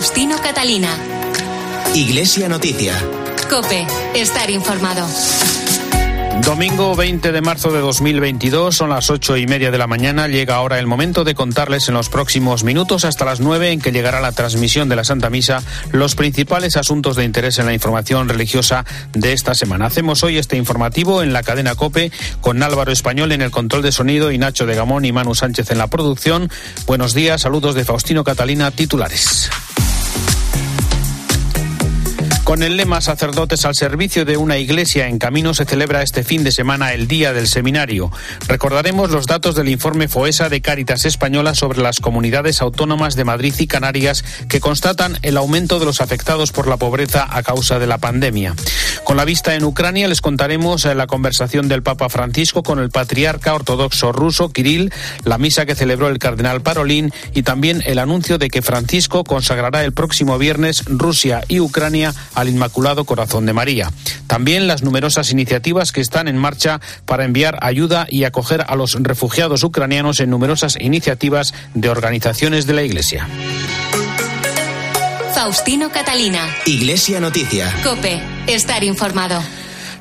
Faustino Catalina. Iglesia Noticia. Cope, estar informado. Domingo 20 de marzo de 2022, son las ocho y media de la mañana. Llega ahora el momento de contarles en los próximos minutos hasta las nueve en que llegará la transmisión de la Santa Misa los principales asuntos de interés en la información religiosa de esta semana. Hacemos hoy este informativo en la cadena Cope con Álvaro Español en el control de sonido y Nacho de Gamón y Manu Sánchez en la producción. Buenos días, saludos de Faustino Catalina, titulares. Con el lema Sacerdotes al servicio de una iglesia en camino se celebra este fin de semana el Día del Seminario. Recordaremos los datos del informe FOESA de Cáritas Española sobre las comunidades autónomas de Madrid y Canarias que constatan el aumento de los afectados por la pobreza a causa de la pandemia. Con la vista en Ucrania les contaremos la conversación del Papa Francisco con el patriarca ortodoxo ruso Kirill, la misa que celebró el cardenal Parolín y también el anuncio de que Francisco consagrará el próximo viernes Rusia y Ucrania al Inmaculado Corazón de María. También las numerosas iniciativas que están en marcha para enviar ayuda y acoger a los refugiados ucranianos en numerosas iniciativas de organizaciones de la Iglesia. Faustino Catalina. Iglesia Noticia. Cope, estar informado.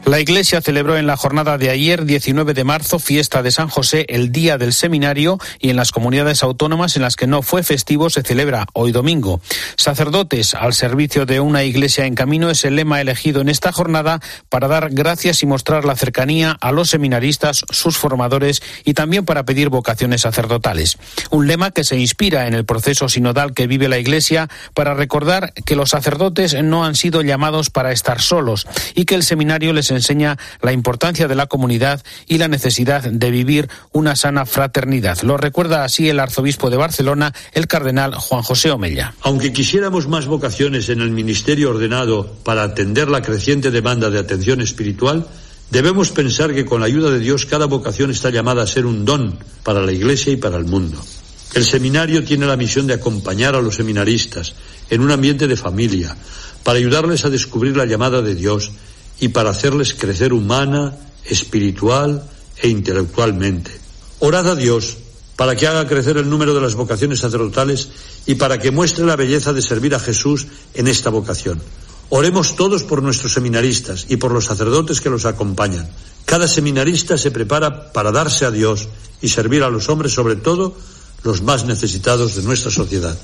La Iglesia celebró en la jornada de ayer, 19 de marzo, fiesta de San José, el Día del Seminario, y en las comunidades autónomas en las que no fue festivo se celebra hoy domingo. Sacerdotes al servicio de una Iglesia en camino es el lema elegido en esta jornada para dar gracias y mostrar la cercanía a los seminaristas, sus formadores y también para pedir vocaciones sacerdotales. Un lema que se inspira en el proceso sinodal que vive la Iglesia para recordar que los sacerdotes no han sido llamados para estar solos y que el seminario les la importancia de la comunidad y la necesidad de vivir una sana fraternidad. Lo recuerda así el arzobispo de Barcelona, el cardenal Juan José Omella. Aunque quisiéramos más vocaciones en el ministerio ordenado para atender la creciente demanda de atención espiritual, debemos pensar que con la ayuda de Dios cada vocación está llamada a ser un don para la Iglesia y para el mundo. El seminario tiene la misión de acompañar a los seminaristas en un ambiente de familia, para ayudarles a descubrir la llamada de Dios y para hacerles crecer humana, espiritual e intelectualmente. Orad a Dios para que haga crecer el número de las vocaciones sacerdotales y para que muestre la belleza de servir a Jesús en esta vocación. Oremos todos por nuestros seminaristas y por los sacerdotes que los acompañan. Cada seminarista se prepara para darse a Dios y servir a los hombres, sobre todo los más necesitados de nuestra sociedad.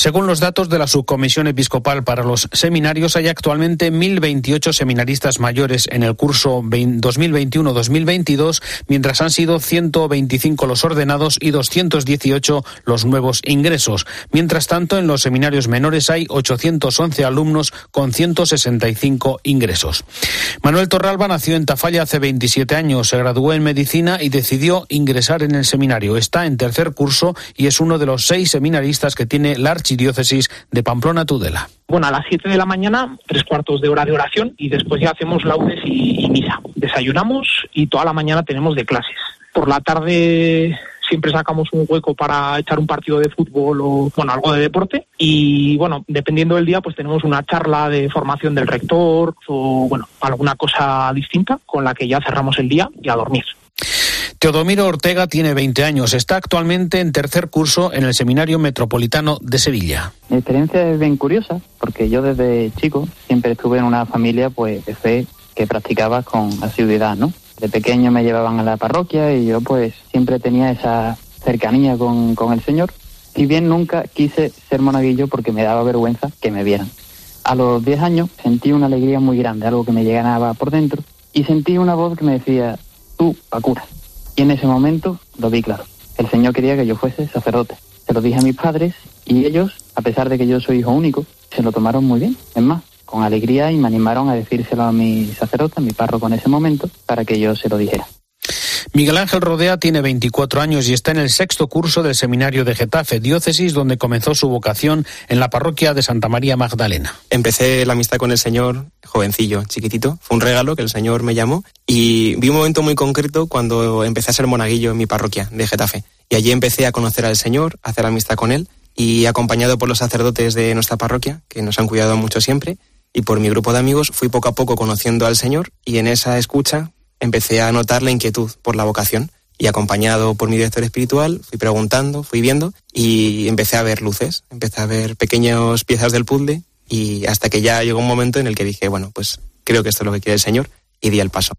Según los datos de la Subcomisión Episcopal para los Seminarios, hay actualmente 1.028 seminaristas mayores en el curso 2021-2022, mientras han sido 125 los ordenados y 218 los nuevos ingresos. Mientras tanto, en los seminarios menores hay 811 alumnos con 165 ingresos. Manuel Torralba nació en Tafalla hace 27 años, se graduó en medicina y decidió ingresar en el seminario. Está en tercer curso y es uno de los seis seminaristas que tiene la Archidiócesis de Pamplona Tudela. Bueno, a las 7 de la mañana, tres cuartos de hora de oración y después ya hacemos laudes y, y misa. Desayunamos y toda la mañana tenemos de clases. Por la tarde siempre sacamos un hueco para echar un partido de fútbol o bueno algo de deporte y bueno dependiendo del día pues tenemos una charla de formación del rector o bueno alguna cosa distinta con la que ya cerramos el día y a dormir. Teodomiro Ortega tiene 20 años. Está actualmente en tercer curso en el Seminario Metropolitano de Sevilla. Mi experiencia es bien curiosa porque yo desde chico siempre estuve en una familia pues de fe que practicaba con asiduidad, ¿no? De pequeño me llevaban a la parroquia y yo pues siempre tenía esa cercanía con, con el Señor. Si bien nunca quise ser monaguillo porque me daba vergüenza que me vieran. A los 10 años sentí una alegría muy grande, algo que me llegaba por dentro, y sentí una voz que me decía, tú, Pacura. Y en ese momento lo vi claro. El Señor quería que yo fuese sacerdote. Se lo dije a mis padres y ellos, a pesar de que yo soy hijo único, se lo tomaron muy bien. Es más, con alegría y me animaron a decírselo a mi sacerdote, a mi párroco en ese momento, para que yo se lo dijera. Miguel Ángel Rodea tiene 24 años y está en el sexto curso del seminario de Getafe, diócesis donde comenzó su vocación en la parroquia de Santa María Magdalena. Empecé la amistad con el Señor jovencillo, chiquitito. Fue un regalo que el Señor me llamó y vi un momento muy concreto cuando empecé a ser monaguillo en mi parroquia de Getafe. Y allí empecé a conocer al Señor, a hacer amistad con Él y acompañado por los sacerdotes de nuestra parroquia, que nos han cuidado mucho siempre, y por mi grupo de amigos fui poco a poco conociendo al Señor y en esa escucha empecé a notar la inquietud por la vocación Y acompañado por mi director espiritual, fui preguntando, fui viendo y empecé a ver luces, empecé a ver pequeñas piezas del puzzle y hasta que ya llegó un momento en el que dije, bueno, pues creo que esto es lo que quiere el Señor y di el paso.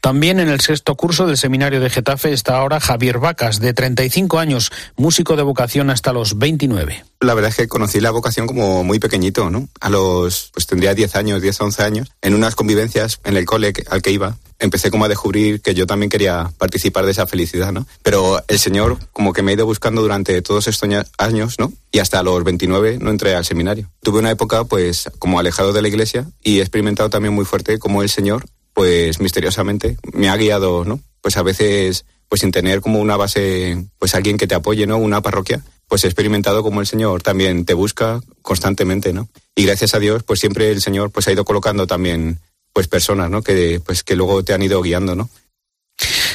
También en el sexto curso del seminario de Getafe está ahora Javier Vacas, de 35 años, músico de vocación hasta los 29. La verdad es que conocí la vocación como muy pequeñito, ¿no? A los, pues tendría 10 años, 10, 11 años, en unas convivencias en el cole al que iba, empecé como a descubrir que yo también quería participar de esa felicidad, ¿no? Pero el Señor como que me ha ido buscando durante todos estos años, ¿no? Y hasta los 29 no entré al seminario. Tuve una época pues como alejado de la iglesia y he experimentado también muy fuerte como el Señor pues misteriosamente me ha guiado, ¿no? Pues a veces, pues sin tener como una base, pues alguien que te apoye, ¿no? Una parroquia, pues he experimentado como el Señor también te busca constantemente, ¿no? Y gracias a Dios, pues siempre el Señor pues ha ido colocando también pues personas, ¿no? Que pues que luego te han ido guiando, ¿no?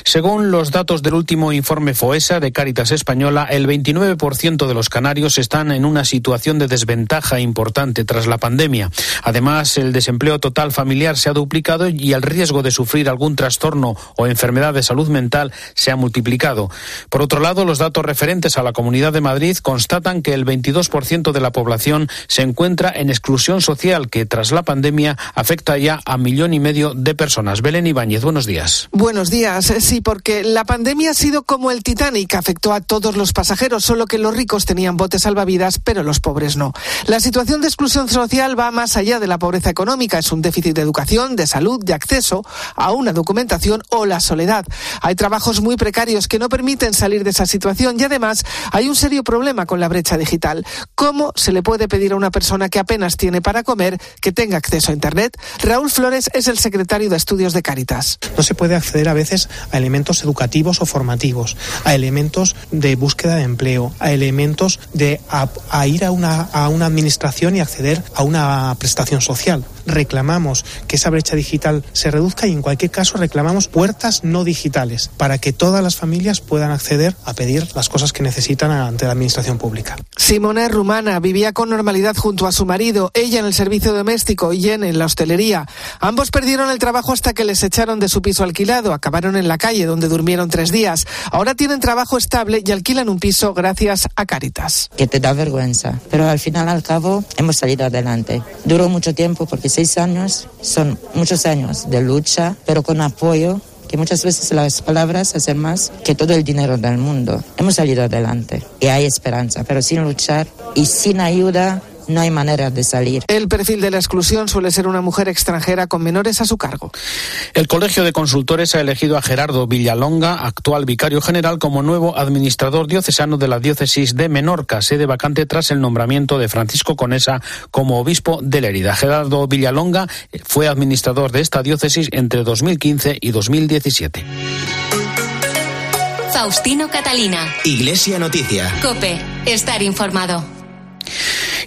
Según los datos del último informe FOESA de Cáritas Española, el 29% de los canarios están en una situación de desventaja importante tras la pandemia. Además, el desempleo total familiar se ha duplicado y el riesgo de sufrir algún trastorno o enfermedad de salud mental se ha multiplicado. Por otro lado, los datos referentes a la Comunidad de Madrid constatan que el 22% de la población se encuentra en exclusión social, que tras la pandemia afecta ya a millón y medio de personas. Belén Ibáñez, buenos días. Buenos días. Sí, porque la pandemia ha sido como el Titanic, afectó a todos los pasajeros, solo que los ricos tenían botes salvavidas, pero los pobres no. La situación de exclusión social va más allá de la pobreza económica, es un déficit de educación, de salud, de acceso a una documentación o la soledad. Hay trabajos muy precarios que no permiten salir de esa situación y además hay un serio problema con la brecha digital. ¿Cómo se le puede pedir a una persona que apenas tiene para comer que tenga acceso a Internet? Raúl Flores es el secretario de Estudios de Cáritas. No se puede acceder a veces a elementos educativos o formativos, a elementos de búsqueda de empleo, a elementos de a, ir a una, a una administración y acceder a una prestación social. Reclamamos que esa brecha digital se reduzca y en cualquier caso reclamamos puertas no digitales para que todas las familias puedan acceder a pedir las cosas que necesitan ante la administración pública. Simona es rumana, vivía con normalidad junto a su marido, ella en el servicio doméstico y en, en la hostelería. Ambos perdieron el trabajo hasta que les echaron de su piso alquilado, acabaron en la calle donde durmieron tres días. Ahora tienen trabajo estable y alquilan un piso gracias a Caritas. Que te da vergüenza, pero al final al cabo hemos salido adelante. Duró mucho tiempo porque seis años son muchos años de lucha, pero con apoyo que muchas veces las palabras hacen más que todo el dinero del mundo. Hemos salido adelante y hay esperanza, pero sin luchar y sin ayuda no hay manera de salir. El perfil de la exclusión suele ser una mujer extranjera con menores a su cargo. El Colegio de Consultores ha elegido a Gerardo Villalonga, actual vicario general, como nuevo administrador diocesano de la diócesis de Menorca, sede vacante tras el nombramiento de Francisco Conesa como obispo de Lérida. Gerardo Villalonga fue administrador de esta diócesis entre 2015 y 2017. Faustino Catalina. Iglesia Noticia. Cope. Estar informado.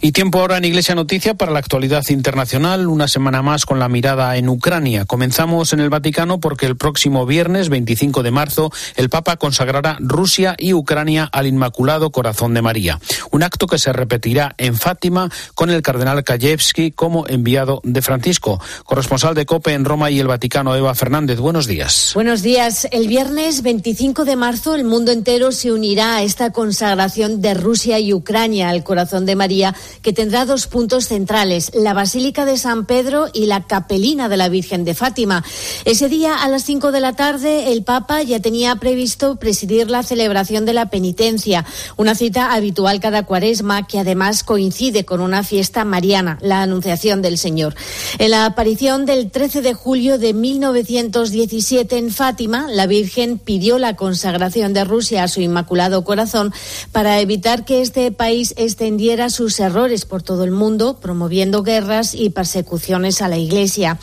Y tiempo ahora en Iglesia Noticia para la actualidad internacional, una semana más con la mirada en Ucrania. Comenzamos en el Vaticano porque el próximo viernes 25 de marzo el Papa consagrará Rusia y Ucrania al Inmaculado Corazón de María, un acto que se repetirá en Fátima con el cardenal Kajewski como enviado de Francisco. Corresponsal de COPE en Roma y el Vaticano, Eva Fernández, buenos días. Buenos días. El viernes 25 de marzo el mundo entero se unirá a esta consagración de Rusia y Ucrania al Corazón de María que tendrá dos puntos centrales, la Basílica de San Pedro y la Capelina de la Virgen de Fátima. Ese día, a las cinco de la tarde, el Papa ya tenía previsto presidir la celebración de la penitencia, una cita habitual cada cuaresma que además coincide con una fiesta mariana, la Anunciación del Señor. En la aparición del 13 de julio de 1917 en Fátima, la Virgen pidió la consagración de Rusia a su Inmaculado Corazón para evitar que este país extendiera sus errores por todo el mundo, promoviendo guerras y persecuciones a la Iglesia.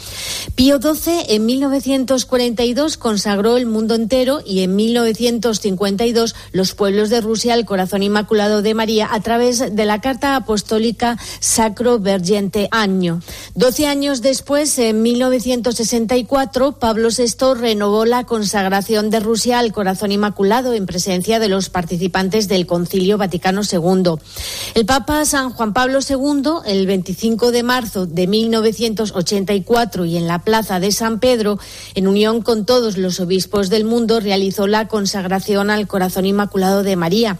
Pío XII en 1942 consagró el mundo entero y en 1952 los pueblos de Rusia al corazón inmaculado de María a través de la Carta Apostólica Sacro Vergente Año. Doce años después, en 1964, Pablo VI renovó la consagración de Rusia al corazón inmaculado en presencia de los participantes del Concilio Vaticano II. El Papa San Juan Juan Pablo II, el 25 de marzo de 1984 y en la Plaza de San Pedro, en unión con todos los obispos del mundo, realizó la consagración al Corazón Inmaculado de María.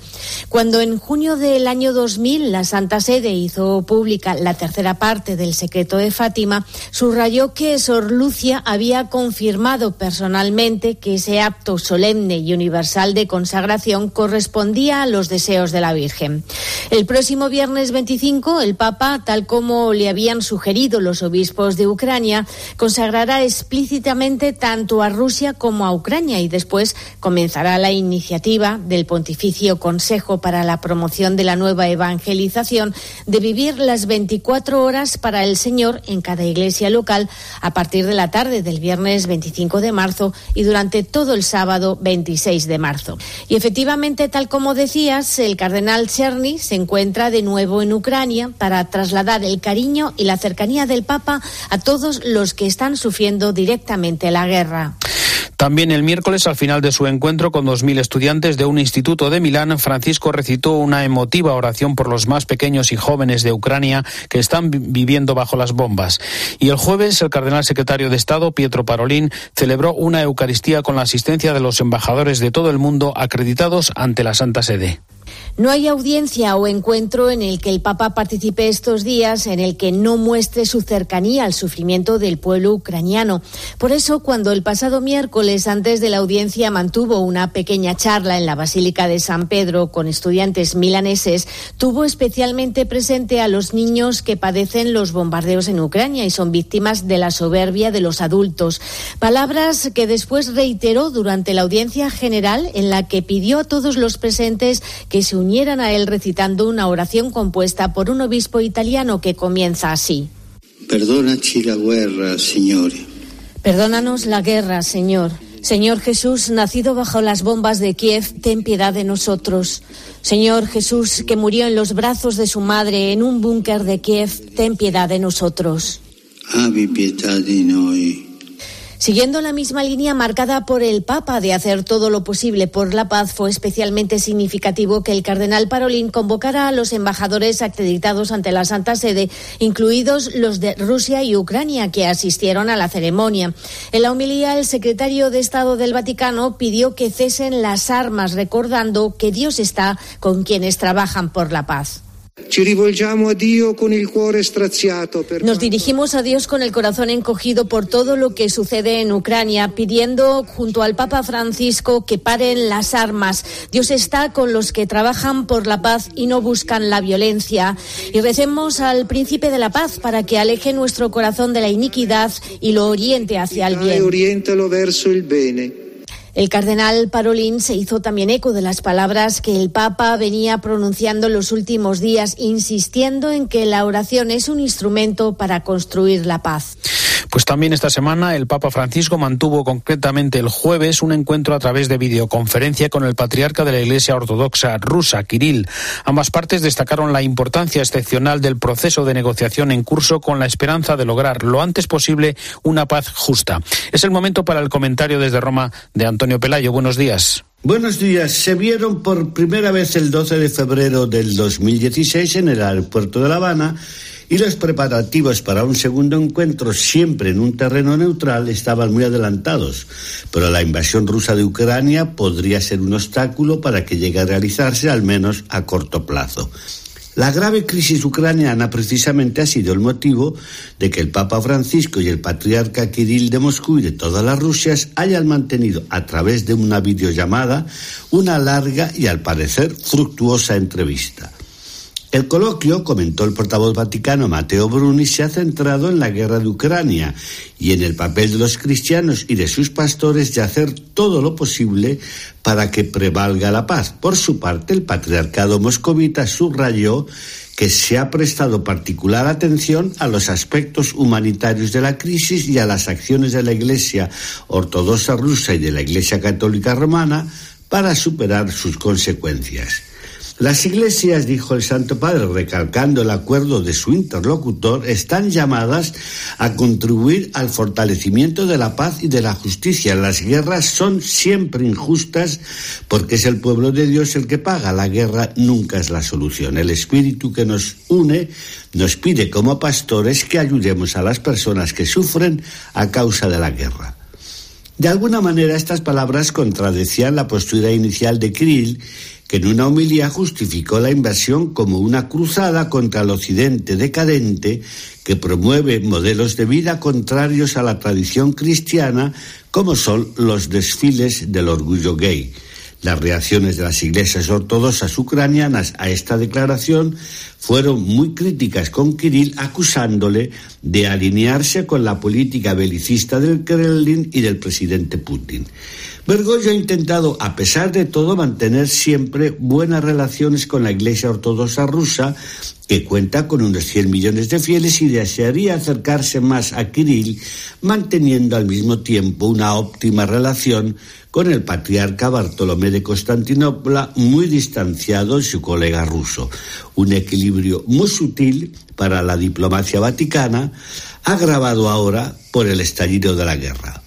Cuando en junio del año 2000 la Santa Sede hizo pública la tercera parte del secreto de Fátima, subrayó que Sor Lucia había confirmado personalmente que ese acto solemne y universal de consagración correspondía a los deseos de la Virgen. El próximo viernes 25, el Papa, tal como le habían sugerido los obispos de Ucrania, consagrará explícitamente tanto a Rusia como a Ucrania y después comenzará la iniciativa del Pontificio Consejo para la Promoción de la Nueva Evangelización de vivir las 24 horas para el Señor en cada iglesia local a partir de la tarde del viernes 25 de marzo y durante todo el sábado 26 de marzo. Y efectivamente, tal como decías, el cardenal Cerny se encuentra de nuevo en Ucrania para trasladar el cariño y la cercanía del Papa a todos los que están sufriendo directamente la guerra. También el miércoles, al final de su encuentro con 2.000 estudiantes de un instituto de Milán, Francisco recitó una emotiva oración por los más pequeños y jóvenes de Ucrania que están viviendo bajo las bombas. Y el jueves, el cardenal secretario de Estado, Pietro Parolín, celebró una Eucaristía con la asistencia de los embajadores de todo el mundo acreditados ante la Santa Sede. No hay audiencia o encuentro en el que el Papa participe estos días en el que no muestre su cercanía al sufrimiento del pueblo ucraniano. Por eso, cuando el pasado miércoles, antes de la audiencia, mantuvo una pequeña charla en la Basílica de San Pedro con estudiantes milaneses, tuvo especialmente presente a los niños que padecen los bombardeos en Ucrania y son víctimas de la soberbia de los adultos. Palabras que después reiteró durante la audiencia general en la que pidió a todos los presentes que se unieran a él recitando una oración compuesta por un obispo italiano que comienza así. Perdónaci la guerra, Señor. Perdónanos la guerra, Señor. Señor Jesús, nacido bajo las bombas de Kiev, ten piedad de nosotros. Señor Jesús, que murió en los brazos de su madre en un búnker de Kiev, ten piedad de nosotros. Abbi pietà di noi. Siguiendo la misma línea marcada por el Papa de hacer todo lo posible por la paz, fue especialmente significativo que el cardenal Parolín convocara a los embajadores acreditados ante la Santa Sede, incluidos los de Rusia y Ucrania, que asistieron a la ceremonia. En la homilía, el secretario de Estado del Vaticano pidió que cesen las armas, recordando que Dios está con quienes trabajan por la paz. Nos dirigimos a Dios con el corazón encogido por todo lo que sucede en Ucrania, pidiendo junto al Papa Francisco que paren las armas. Dios está con los que trabajan por la paz y no buscan la violencia. Y recemos al príncipe de la paz para que aleje nuestro corazón de la iniquidad y lo oriente hacia el bien. El cardenal Parolín se hizo también eco de las palabras que el Papa venía pronunciando en los últimos días, insistiendo en que la oración es un instrumento para construir la paz. Pues también esta semana el Papa Francisco mantuvo concretamente el jueves un encuentro a través de videoconferencia con el patriarca de la Iglesia Ortodoxa rusa, Kirill. Ambas partes destacaron la importancia excepcional del proceso de negociación en curso con la esperanza de lograr lo antes posible una paz justa. Es el momento para el comentario desde Roma de Antonio Pelayo. Buenos días. Buenos días. Se vieron por primera vez el 12 de febrero del 2016 en el aeropuerto de La Habana y los preparativos para un segundo encuentro, siempre en un terreno neutral, estaban muy adelantados. Pero la invasión rusa de Ucrania podría ser un obstáculo para que llegue a realizarse, al menos a corto plazo. La grave crisis ucraniana precisamente ha sido el motivo de que el Papa Francisco y el patriarca Kirill de Moscú y de todas las Rusias hayan mantenido a través de una videollamada una larga y al parecer fructuosa entrevista. El coloquio, comentó el portavoz vaticano Mateo Bruni, se ha centrado en la guerra de Ucrania y en el papel de los cristianos y de sus pastores de hacer todo lo posible para que prevalga la paz. Por su parte, el patriarcado moscovita subrayó que se ha prestado particular atención a los aspectos humanitarios de la crisis y a las acciones de la Iglesia Ortodoxa rusa y de la Iglesia Católica Romana para superar sus consecuencias. Las iglesias, dijo el Santo Padre, recalcando el acuerdo de su interlocutor, están llamadas a contribuir al fortalecimiento de la paz y de la justicia. Las guerras son siempre injustas porque es el pueblo de Dios el que paga. La guerra nunca es la solución. El espíritu que nos une nos pide como pastores que ayudemos a las personas que sufren a causa de la guerra. De alguna manera estas palabras contradecían la postura inicial de Kirill que en una homilía justificó la invasión como una cruzada contra el occidente decadente que promueve modelos de vida contrarios a la tradición cristiana como son los desfiles del orgullo gay. Las reacciones de las iglesias ortodoxas ucranianas a esta declaración fueron muy críticas con Kirill, acusándole de alinearse con la política belicista del Kremlin y del presidente Putin. Bergoglio ha intentado, a pesar de todo, mantener siempre buenas relaciones con la Iglesia Ortodoxa rusa, que cuenta con unos 100 millones de fieles y desearía acercarse más a Kirill, manteniendo al mismo tiempo una óptima relación con el patriarca Bartolomé de Constantinopla, muy distanciado de su colega ruso. Un equilibrio muy sutil para la diplomacia vaticana, agravado ahora por el estallido de la guerra.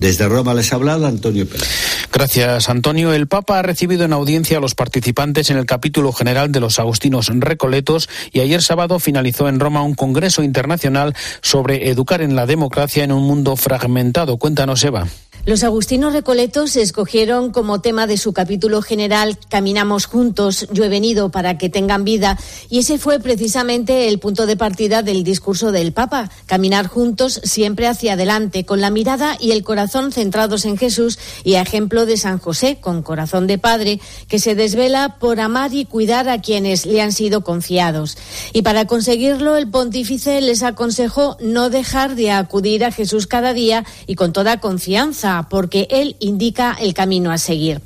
Desde Roma les ha hablado Antonio Pérez. Gracias, Antonio. El Papa ha recibido en audiencia a los participantes en el capítulo general de los Agustinos Recoletos y ayer sábado finalizó en Roma un congreso internacional sobre educar en la democracia en un mundo fragmentado. Cuéntanos, Eva. Los agustinos recoletos escogieron como tema de su capítulo general Caminamos juntos, yo he venido para que tengan vida, y ese fue precisamente el punto de partida del discurso del Papa, caminar juntos siempre hacia adelante, con la mirada y el corazón centrados en Jesús y a ejemplo de San José, con corazón de padre, que se desvela por amar y cuidar a quienes le han sido confiados. Y para conseguirlo, el pontífice les aconsejó no dejar de acudir a Jesús cada día y con toda confianza porque él indica el camino a seguir.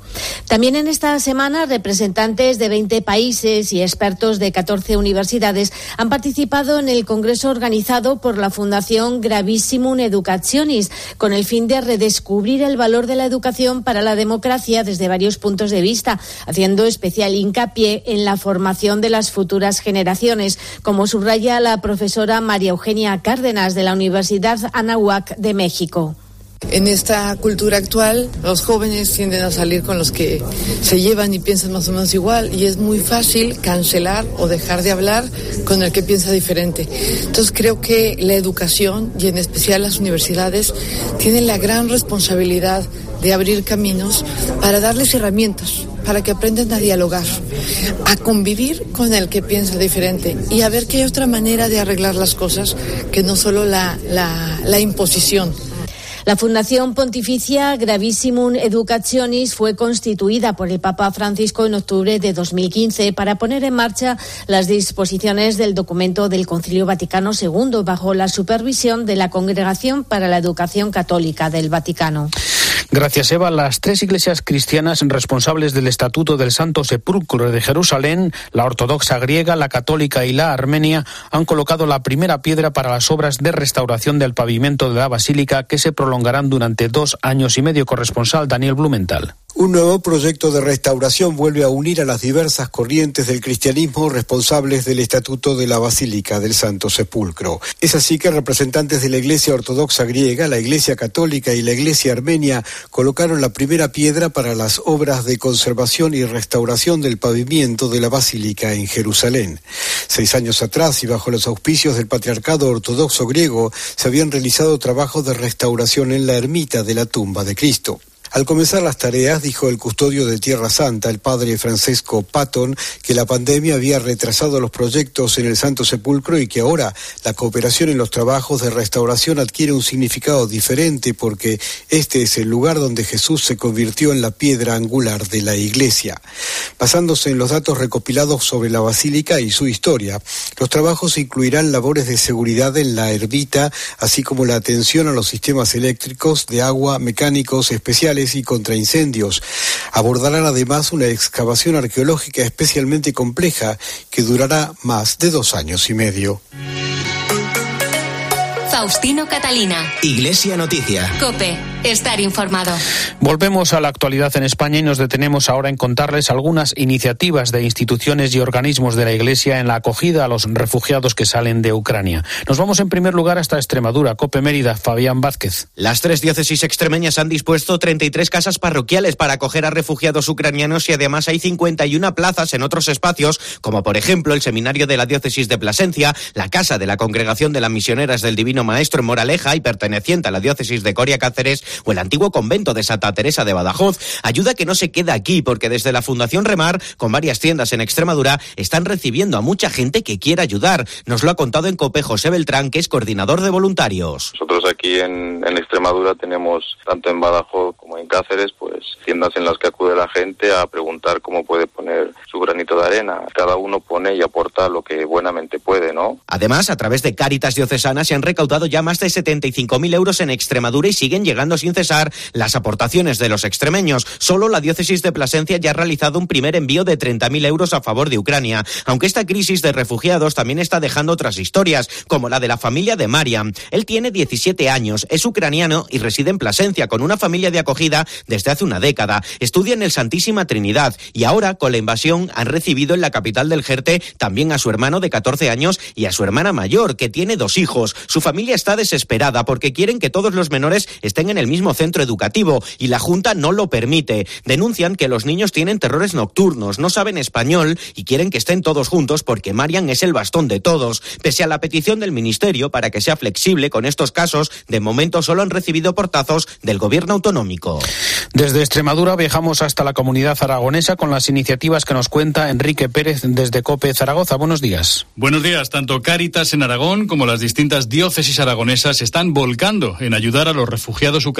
También en esta semana, representantes de 20 países y expertos de 14 universidades han participado en el congreso organizado por la Fundación Gravissimum Educationis, con el fin de redescubrir el valor de la educación para la democracia desde varios puntos de vista, haciendo especial hincapié en la formación de las futuras generaciones, como subraya la profesora María Eugenia Cárdenas de la Universidad Anahuac de México. En esta cultura actual, los jóvenes tienden a salir con los que se llevan y piensan más o menos igual y es muy fácil cancelar o dejar de hablar con el que piensa diferente. Entonces creo que la educación y en especial las universidades tienen la gran responsabilidad de abrir caminos para darles herramientas para que aprendan a dialogar, a convivir con el que piensa diferente y a ver que hay otra manera de arreglar las cosas que no solo la, la, la imposición. La Fundación Pontificia Gravissimum Educationis fue constituida por el Papa Francisco en octubre de 2015 para poner en marcha las disposiciones del documento del Concilio Vaticano II bajo la supervisión de la Congregación para la Educación Católica del Vaticano. Gracias, Eva. Las tres iglesias cristianas responsables del Estatuto del Santo Sepulcro de Jerusalén, la ortodoxa griega, la católica y la armenia, han colocado la primera piedra para las obras de restauración del pavimento de la basílica que se durante dos años y medio. Corresponsal Daniel Blumenthal. Un nuevo proyecto de restauración vuelve a unir a las diversas corrientes del cristianismo responsables del Estatuto de la Basílica del Santo Sepulcro. Es así que representantes de la Iglesia Ortodoxa griega, la Iglesia Católica y la Iglesia Armenia colocaron la primera piedra para las obras de conservación y restauración del pavimento de la Basílica en Jerusalén. Seis años atrás y bajo los auspicios del Patriarcado Ortodoxo griego se habían realizado trabajos de restauración en la ermita de la tumba de Cristo. Al comenzar las tareas, dijo el custodio de Tierra Santa, el padre Francesco Patton, que la pandemia había retrasado los proyectos en el Santo Sepulcro y que ahora la cooperación en los trabajos de restauración adquiere un significado diferente porque este es el lugar donde Jesús se convirtió en la piedra angular de la iglesia. Basándose en los datos recopilados sobre la basílica y su historia, los trabajos incluirán labores de seguridad en la ermita, así como la atención a los sistemas eléctricos, de agua, mecánicos especiales, y contra incendios. Abordarán además una excavación arqueológica especialmente compleja que durará más de dos años y medio. Faustino Catalina. Iglesia Noticia. Cope. Estar informado. Volvemos a la actualidad en España y nos detenemos ahora en contarles algunas iniciativas de instituciones y organismos de la Iglesia en la acogida a los refugiados que salen de Ucrania. Nos vamos en primer lugar hasta Extremadura. Cope Mérida, Fabián Vázquez. Las tres diócesis extremeñas han dispuesto 33 casas parroquiales para acoger a refugiados ucranianos y además hay 51 plazas en otros espacios, como por ejemplo el seminario de la diócesis de Plasencia, la casa de la Congregación de las Misioneras del Divino Maestro en Moraleja y perteneciente a la diócesis de Coria Cáceres o el antiguo convento de Santa Teresa de Badajoz. Ayuda que no se queda aquí porque desde la Fundación Remar, con varias tiendas en Extremadura, están recibiendo a mucha gente que quiere ayudar. Nos lo ha contado en Cope José Beltrán, que es coordinador de voluntarios. Nosotros aquí en, en Extremadura tenemos, tanto en Badajoz como en Cáceres, pues tiendas en las que acude la gente a preguntar cómo puede poner su granito de arena. Cada uno pone y aporta lo que buenamente puede, ¿no? Además, a través de Cáritas Diocesanas se han recaudado ya más de 75.000 euros en Extremadura y siguen llegando sin cesar las aportaciones de los extremeños. Solo la diócesis de Plasencia ya ha realizado un primer envío de 30.000 euros a favor de Ucrania, aunque esta crisis de refugiados también está dejando otras historias, como la de la familia de Mariam. Él tiene 17 años, es ucraniano y reside en Plasencia con una familia de acogida desde hace una década. Estudia en el Santísima Trinidad y ahora, con la invasión, han recibido en la capital del Jerte también a su hermano de 14 años y a su hermana mayor, que tiene dos hijos. Su familia está desesperada porque quieren que todos los menores estén en el mismo centro educativo y la Junta no lo permite. Denuncian que los niños tienen terrores nocturnos, no saben español y quieren que estén todos juntos porque Marian es el bastón de todos. Pese a la petición del Ministerio para que sea flexible con estos casos, de momento solo han recibido portazos del gobierno autonómico. Desde Extremadura viajamos hasta la comunidad aragonesa con las iniciativas que nos cuenta Enrique Pérez desde COPE Zaragoza. Buenos días. Buenos días. Tanto Cáritas en Aragón como las distintas diócesis aragonesas están volcando en ayudar a los refugiados ucranianos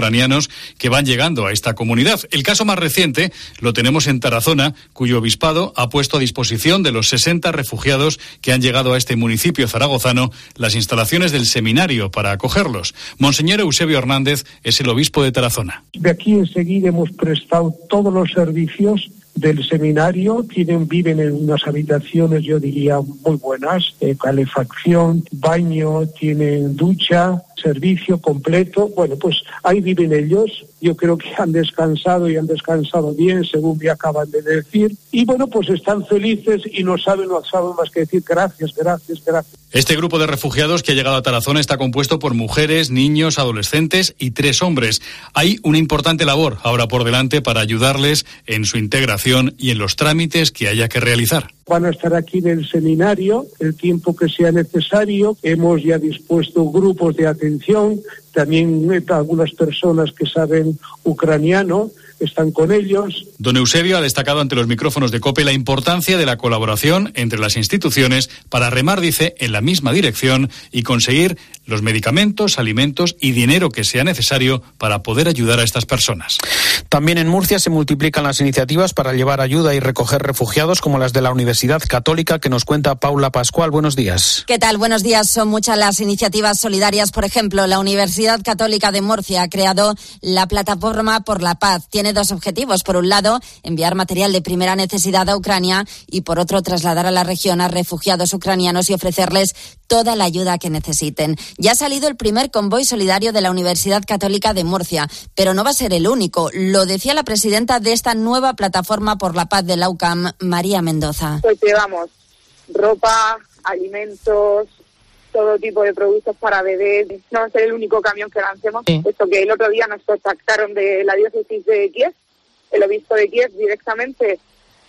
que van llegando a esta comunidad. El caso más reciente lo tenemos en Tarazona, cuyo obispado ha puesto a disposición de los 60 refugiados que han llegado a este municipio zaragozano las instalaciones del seminario para acogerlos. Monseñor Eusebio Hernández es el obispo de Tarazona. De aquí enseguida hemos prestado todos los servicios del seminario tienen viven en unas habitaciones yo diría muy buenas eh, calefacción baño tienen ducha servicio completo bueno pues ahí viven ellos yo creo que han descansado y han descansado bien según me acaban de decir y bueno pues están felices y no saben no saben más que decir gracias gracias gracias este grupo de refugiados que ha llegado a Tarazona está compuesto por mujeres, niños, adolescentes y tres hombres. Hay una importante labor ahora por delante para ayudarles en su integración y en los trámites que haya que realizar. Van a estar aquí en el seminario el tiempo que sea necesario. Hemos ya dispuesto grupos de atención, también algunas personas que saben ucraniano están con ellos. Don Eusebio ha destacado ante los micrófonos de COPE la importancia de la colaboración entre las instituciones para remar, dice, en la misma dirección y conseguir los medicamentos, alimentos y dinero que sea necesario para poder ayudar a estas personas. También en Murcia se multiplican las iniciativas para llevar ayuda y recoger refugiados como las de la Universidad Católica que nos cuenta Paula Pascual. Buenos días. ¿Qué tal? Buenos días. Son muchas las iniciativas solidarias. Por ejemplo, la Universidad Católica de Murcia ha creado la Plataforma por la Paz. Tiene dos objetivos. Por un lado, enviar material de primera necesidad a Ucrania y por otro, trasladar a la región a refugiados ucranianos y ofrecerles toda la ayuda que necesiten. Ya ha salido el primer convoy solidario de la Universidad Católica de Murcia, pero no va a ser el único. Lo decía la presidenta de esta nueva plataforma por la paz de la UCAM, María Mendoza. Pues llevamos ropa, alimentos, todo tipo de productos para bebés. No va a ser el único camión que lancemos, puesto que el otro día nos contactaron de la diócesis de Kiev, el obispo de Kiev directamente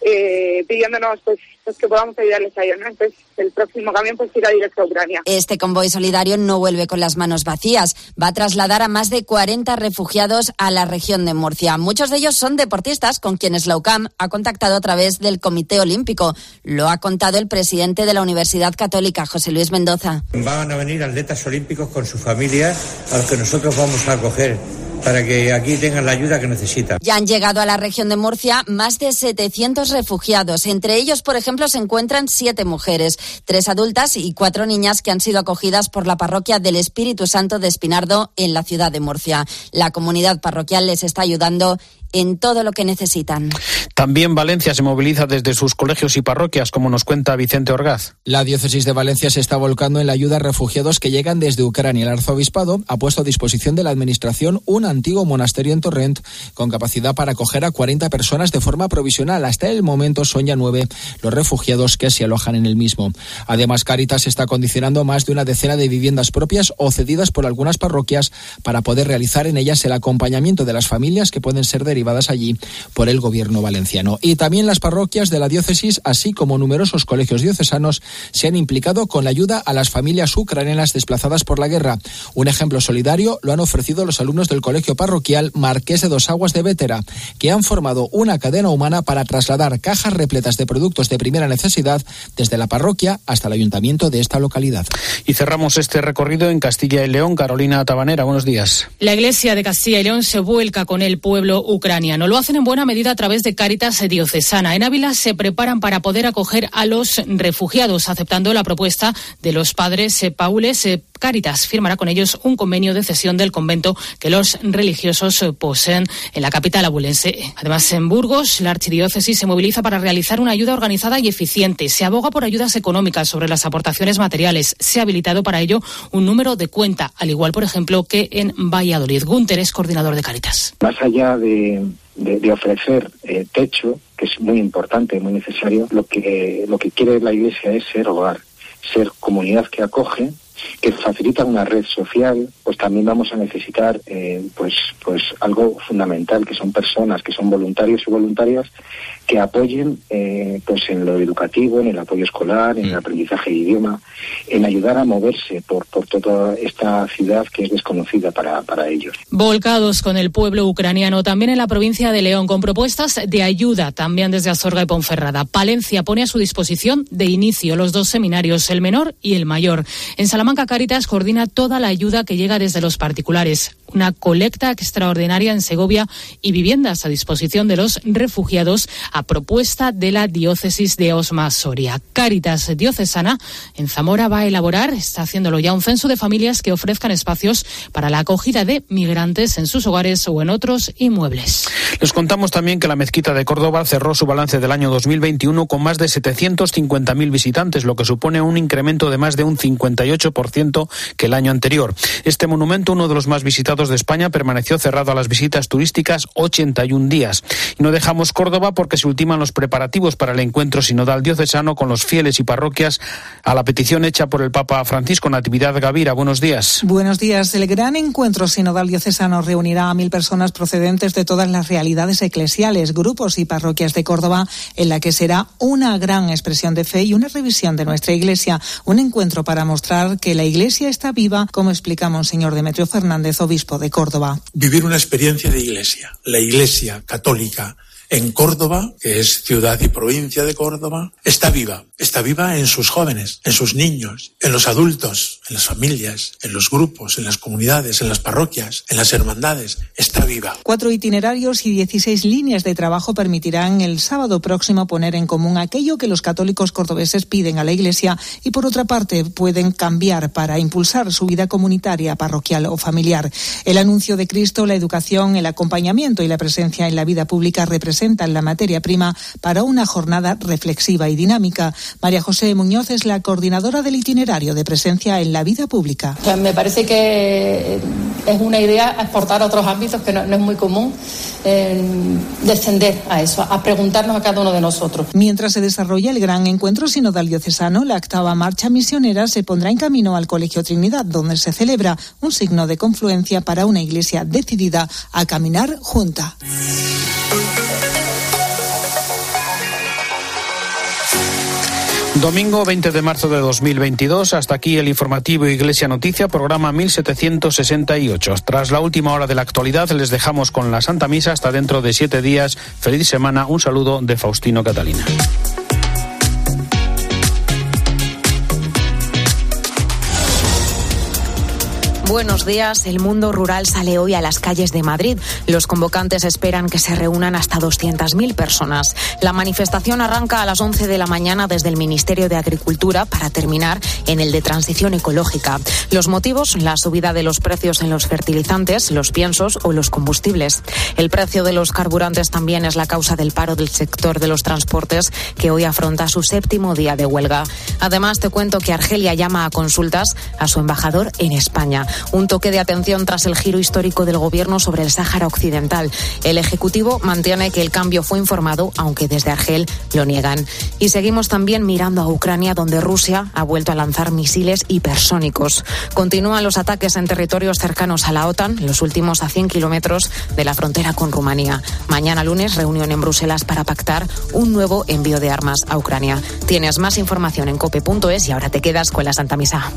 eh, pidiéndonos pues, pues, que podamos ayudarles a ellos. ¿no? Entonces, el próximo camión pues irá directo a Ucrania. Este convoy solidario no vuelve con las manos vacías. Va a trasladar a más de 40 refugiados a la región de Murcia. Muchos de ellos son deportistas con quienes la UCAM ha contactado a través del Comité Olímpico. Lo ha contado el presidente de la Universidad Católica, José Luis Mendoza. Van a venir atletas olímpicos con su familia a los que nosotros vamos a acoger para que aquí tengan la ayuda que necesitan. Ya han llegado a la región de Murcia más de 700 refugiados. Entre ellos, por ejemplo, se encuentran siete mujeres, tres adultas y cuatro niñas que han sido acogidas por la parroquia del Espíritu Santo de Espinardo en la ciudad de Murcia. La comunidad parroquial les está ayudando en todo lo que necesitan. También Valencia se moviliza desde sus colegios y parroquias, como nos cuenta Vicente Orgaz. La diócesis de Valencia se está volcando en la ayuda a refugiados que llegan desde Ucrania. El arzobispado ha puesto a disposición de la administración un antiguo monasterio en Torrent con capacidad para acoger a 40 personas de forma provisional. Hasta el momento son ya nueve los refugiados que se alojan en el mismo. Además, Caritas está condicionando más de una decena de viviendas propias o cedidas por algunas parroquias para poder realizar en ellas el acompañamiento de las familias que pueden ser derivadas allí por el gobierno valenciano. Y también las parroquias de la diócesis, así como numerosos colegios diocesanos, se han implicado con la ayuda a las familias ucranianas desplazadas por la guerra. Un ejemplo solidario lo han ofrecido los alumnos del colegio parroquial Marqués de Dos Aguas de Vétera, que han formado una cadena humana para trasladar cajas repletas de productos de primera necesidad desde la parroquia hasta el ayuntamiento de esta localidad. Y cerramos este recorrido en Castilla y León. Carolina Tabanera, buenos días. La Iglesia de Castilla y León se vuelca con el pueblo ucraniano. Lo hacen en buena medida a través de Cáritas Diocesana. En Ávila se preparan para poder acoger a los refugiados, aceptando la propuesta de los padres Paules Cáritas firmará con ellos un convenio de cesión del convento que los religiosos poseen en la capital abulense. Además, en Burgos, la archidiócesis se moviliza para realizar una ayuda organizada y eficiente. Se aboga por ayudas económicas sobre las aportaciones materiales. Se ha habilitado para ello un número de cuenta, al igual, por ejemplo, que en Valladolid. Gunter es coordinador de Cáritas. Más allá de, ofrecer eh, techo, que es muy importante, muy necesario, lo que, lo que quiere la Iglesia es ser hogar, ser comunidad que acoge que facilita una red social, pues también vamos a necesitar eh, pues, pues algo fundamental, que son personas, que son voluntarios y voluntarias que apoyen eh, pues en lo educativo, en el apoyo escolar, en el mm. aprendizaje de idioma, en ayudar a moverse por, por toda esta ciudad que es desconocida para, para ellos. Volcados con el pueblo ucraniano, también en la provincia de León, con propuestas de ayuda, también desde Azorga y Ponferrada. Palencia pone a su disposición de inicio los dos seminarios, el menor y el mayor. En Salamanca Caritas coordina toda la ayuda que llega desde los particulares una colecta extraordinaria en Segovia y viviendas a disposición de los refugiados a propuesta de la diócesis de Osma Soria. Cáritas Diocesana en Zamora va a elaborar, está haciéndolo ya, un censo de familias que ofrezcan espacios para la acogida de migrantes en sus hogares o en otros inmuebles. Les contamos también que la mezquita de Córdoba cerró su balance del año 2021 con más de 750.000 visitantes, lo que supone un incremento de más de un 58% que el año anterior. Este monumento, uno de los más visitados de España permaneció cerrado a las visitas turísticas 81 días. Y no dejamos Córdoba porque se ultiman los preparativos para el encuentro sinodal diocesano con los fieles y parroquias a la petición hecha por el Papa Francisco Natividad Gavira. Buenos días. Buenos días. El gran encuentro sinodal diocesano reunirá a mil personas procedentes de todas las realidades eclesiales, grupos y parroquias de Córdoba, en la que será una gran expresión de fe y una revisión de nuestra Iglesia. Un encuentro para mostrar que la Iglesia está viva, como explica Monseñor Demetrio Fernández, obispo Vivir una experiencia de iglesia, la iglesia católica en Córdoba, que es ciudad y provincia de Córdoba, está viva. Está viva en sus jóvenes, en sus niños, en los adultos, en las familias, en los grupos, en las comunidades, en las parroquias, en las hermandades. Está viva. Cuatro itinerarios y 16 líneas de trabajo permitirán el sábado próximo poner en común aquello que los católicos cordobeses piden a la Iglesia y por otra parte pueden cambiar para impulsar su vida comunitaria, parroquial o familiar. El anuncio de Cristo, la educación, el acompañamiento y la presencia en la vida pública representan presentan la materia prima para una jornada reflexiva y dinámica. María José Muñoz es la coordinadora del itinerario de presencia en la vida pública. me parece que es una idea exportar a otros ámbitos que no, es muy común descender a eso, a preguntarnos a cada uno de nosotros. Mientras se desarrolla el gran encuentro sinodal diocesano, la octava marcha misionera se pondrá en camino al Colegio Trinidad, donde se celebra un signo de confluencia para una iglesia decidida a caminar junta. Domingo 20 de marzo de 2022. Hasta aquí el informativo Iglesia Noticia, programa 1768. Tras la última hora de la actualidad, les dejamos con la Santa Misa hasta dentro de siete días. Feliz semana. Un saludo de Faustino Catalina. Buenos días. El mundo rural sale hoy a las calles de Madrid. Los convocantes esperan que se reúnan hasta 200.000 personas. La manifestación arranca a las 11 de la mañana desde el Ministerio de Agricultura para terminar en el de Transición Ecológica. Los motivos, la subida de los precios en los fertilizantes, los piensos o los combustibles. El precio de los carburantes también es la causa del paro del sector de los transportes que hoy afronta su séptimo día de huelga. Además, te cuento que Argelia llama a consultas a su embajador en España. Un toque de atención tras el giro histórico del gobierno sobre el Sáhara Occidental. El Ejecutivo mantiene que el cambio fue informado, aunque desde Argel lo niegan. Y seguimos también mirando a Ucrania, donde Rusia ha vuelto a lanzar misiles hipersónicos. Continúan los ataques en territorios cercanos a la OTAN, los últimos a 100 kilómetros de la frontera con Rumanía. Mañana lunes, reunión en Bruselas para pactar un nuevo envío de armas a Ucrania. Tienes más información en cope.es y ahora te quedas con la Santa Misa.